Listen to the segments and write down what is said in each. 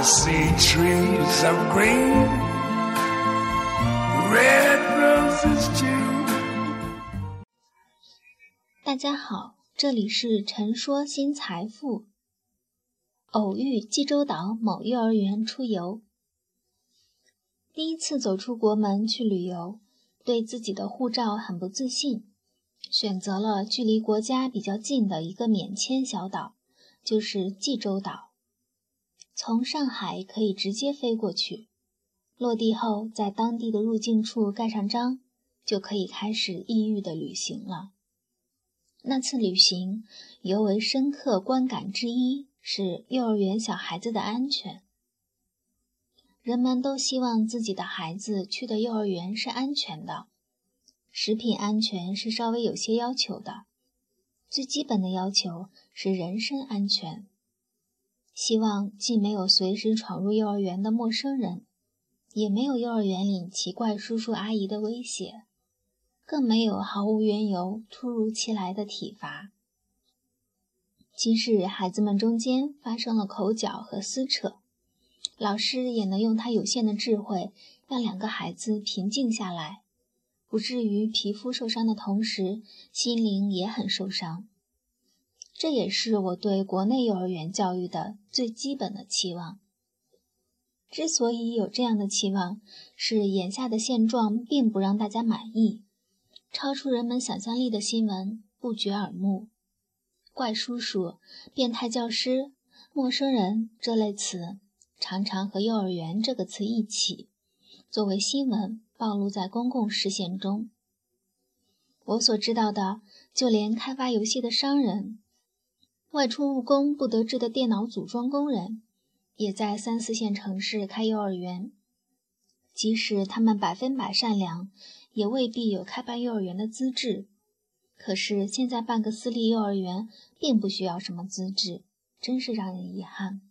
See trees of green, red roses too. 大家好，这里是陈说新财富。偶遇济州岛某幼儿园出游，第一次走出国门去旅游，对自己的护照很不自信，选择了距离国家比较近的一个免签小岛，就是济州岛。从上海可以直接飞过去，落地后在当地的入境处盖上章，就可以开始异域的旅行了。那次旅行尤为深刻观感之一是幼儿园小孩子的安全。人们都希望自己的孩子去的幼儿园是安全的，食品安全是稍微有些要求的，最基本的要求是人身安全。希望既没有随时闯入幼儿园的陌生人，也没有幼儿园里奇怪叔叔阿姨的威胁，更没有毫无缘由、突如其来的体罚。即使孩子们中间发生了口角和撕扯，老师也能用他有限的智慧，让两个孩子平静下来，不至于皮肤受伤的同时，心灵也很受伤。这也是我对国内幼儿园教育的最基本的期望。之所以有这样的期望，是眼下的现状并不让大家满意，超出人们想象力的新闻不绝耳目，怪叔叔、变态教师、陌生人这类词常常和“幼儿园”这个词一起，作为新闻暴露在公共视线中。我所知道的，就连开发游戏的商人。外出务工不得志的电脑组装工人，也在三四线城市开幼儿园。即使他们百分百善良，也未必有开办幼儿园的资质。可是现在办个私立幼儿园，并不需要什么资质，真是让人遗憾。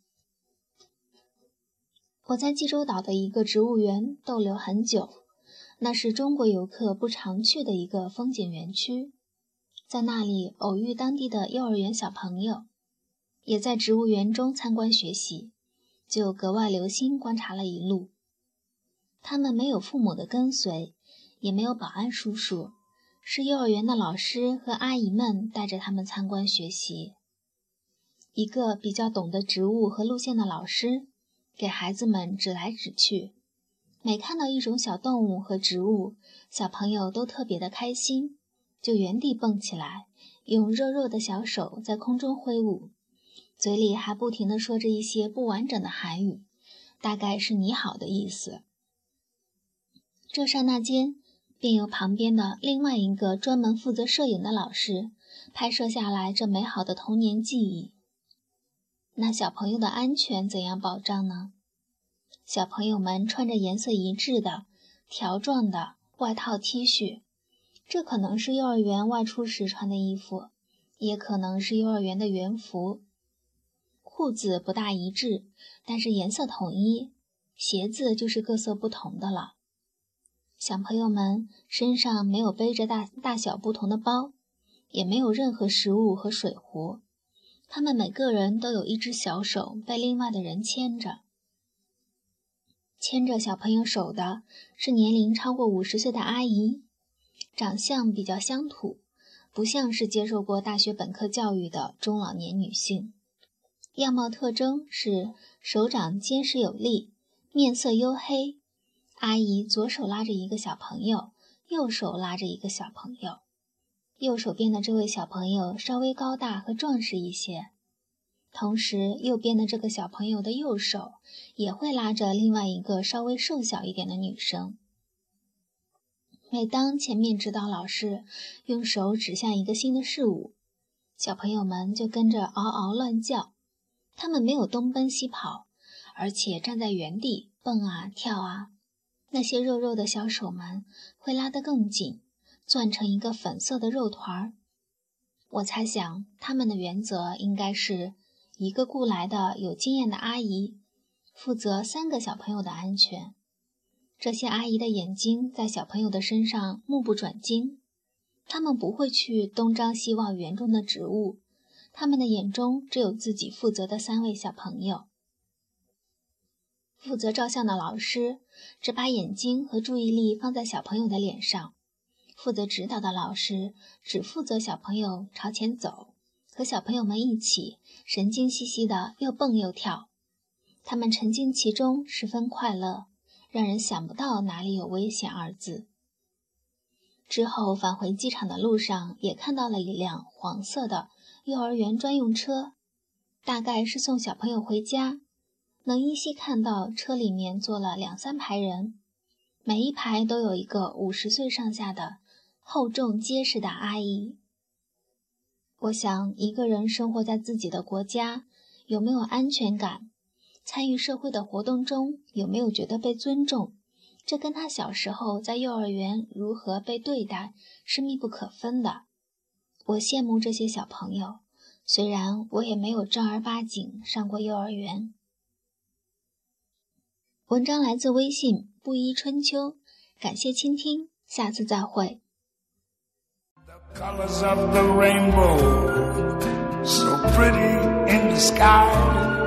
我在济州岛的一个植物园逗留很久，那是中国游客不常去的一个风景园区。在那里偶遇当地的幼儿园小朋友，也在植物园中参观学习，就格外留心观察了一路。他们没有父母的跟随，也没有保安叔叔，是幼儿园的老师和阿姨们带着他们参观学习。一个比较懂得植物和路线的老师，给孩子们指来指去。每看到一种小动物和植物，小朋友都特别的开心。就原地蹦起来，用肉肉的小手在空中挥舞，嘴里还不停地说着一些不完整的韩语，大概是“你好”的意思。这刹那间，便由旁边的另外一个专门负责摄影的老师拍摄下来这美好的童年记忆。那小朋友的安全怎样保障呢？小朋友们穿着颜色一致的条状的外套 T 恤。这可能是幼儿园外出时穿的衣服，也可能是幼儿园的园服。裤子不大一致，但是颜色统一。鞋子就是各色不同的了。小朋友们身上没有背着大大小不同的包，也没有任何食物和水壶。他们每个人都有一只小手被另外的人牵着。牵着小朋友手的是年龄超过五十岁的阿姨。长相比较乡土，不像是接受过大学本科教育的中老年女性。样貌特征是手掌坚实有力，面色黝黑。阿姨左手拉着一个小朋友，右手拉着一个小朋友。右手边的这位小朋友稍微高大和壮实一些，同时右边的这个小朋友的右手也会拉着另外一个稍微瘦小一点的女生。每当前面指导老师用手指向一个新的事物，小朋友们就跟着嗷嗷乱叫。他们没有东奔西跑，而且站在原地蹦啊跳啊。那些肉肉的小手们会拉得更紧，攥成一个粉色的肉团儿。我猜想，他们的原则应该是一个雇来的有经验的阿姨，负责三个小朋友的安全。这些阿姨的眼睛在小朋友的身上目不转睛，他们不会去东张西望园中的植物，他们的眼中只有自己负责的三位小朋友。负责照相的老师只把眼睛和注意力放在小朋友的脸上，负责指导的老师只负责小朋友朝前走，和小朋友们一起神经兮兮的又蹦又跳。他们沉浸其中，十分快乐，让人想不到哪里有危险二字。之后返回机场的路上，也看到了一辆黄色的幼儿园专用车，大概是送小朋友回家。能依稀看到车里面坐了两三排人，每一排都有一个五十岁上下的厚重结实的阿姨。我想，一个人生活在自己的国家，有没有安全感？参与社会的活动中，有没有觉得被尊重？这跟他小时候在幼儿园如何被对待是密不可分的。我羡慕这些小朋友，虽然我也没有正儿八经上过幼儿园。文章来自微信布衣春秋，感谢倾听，下次再会。of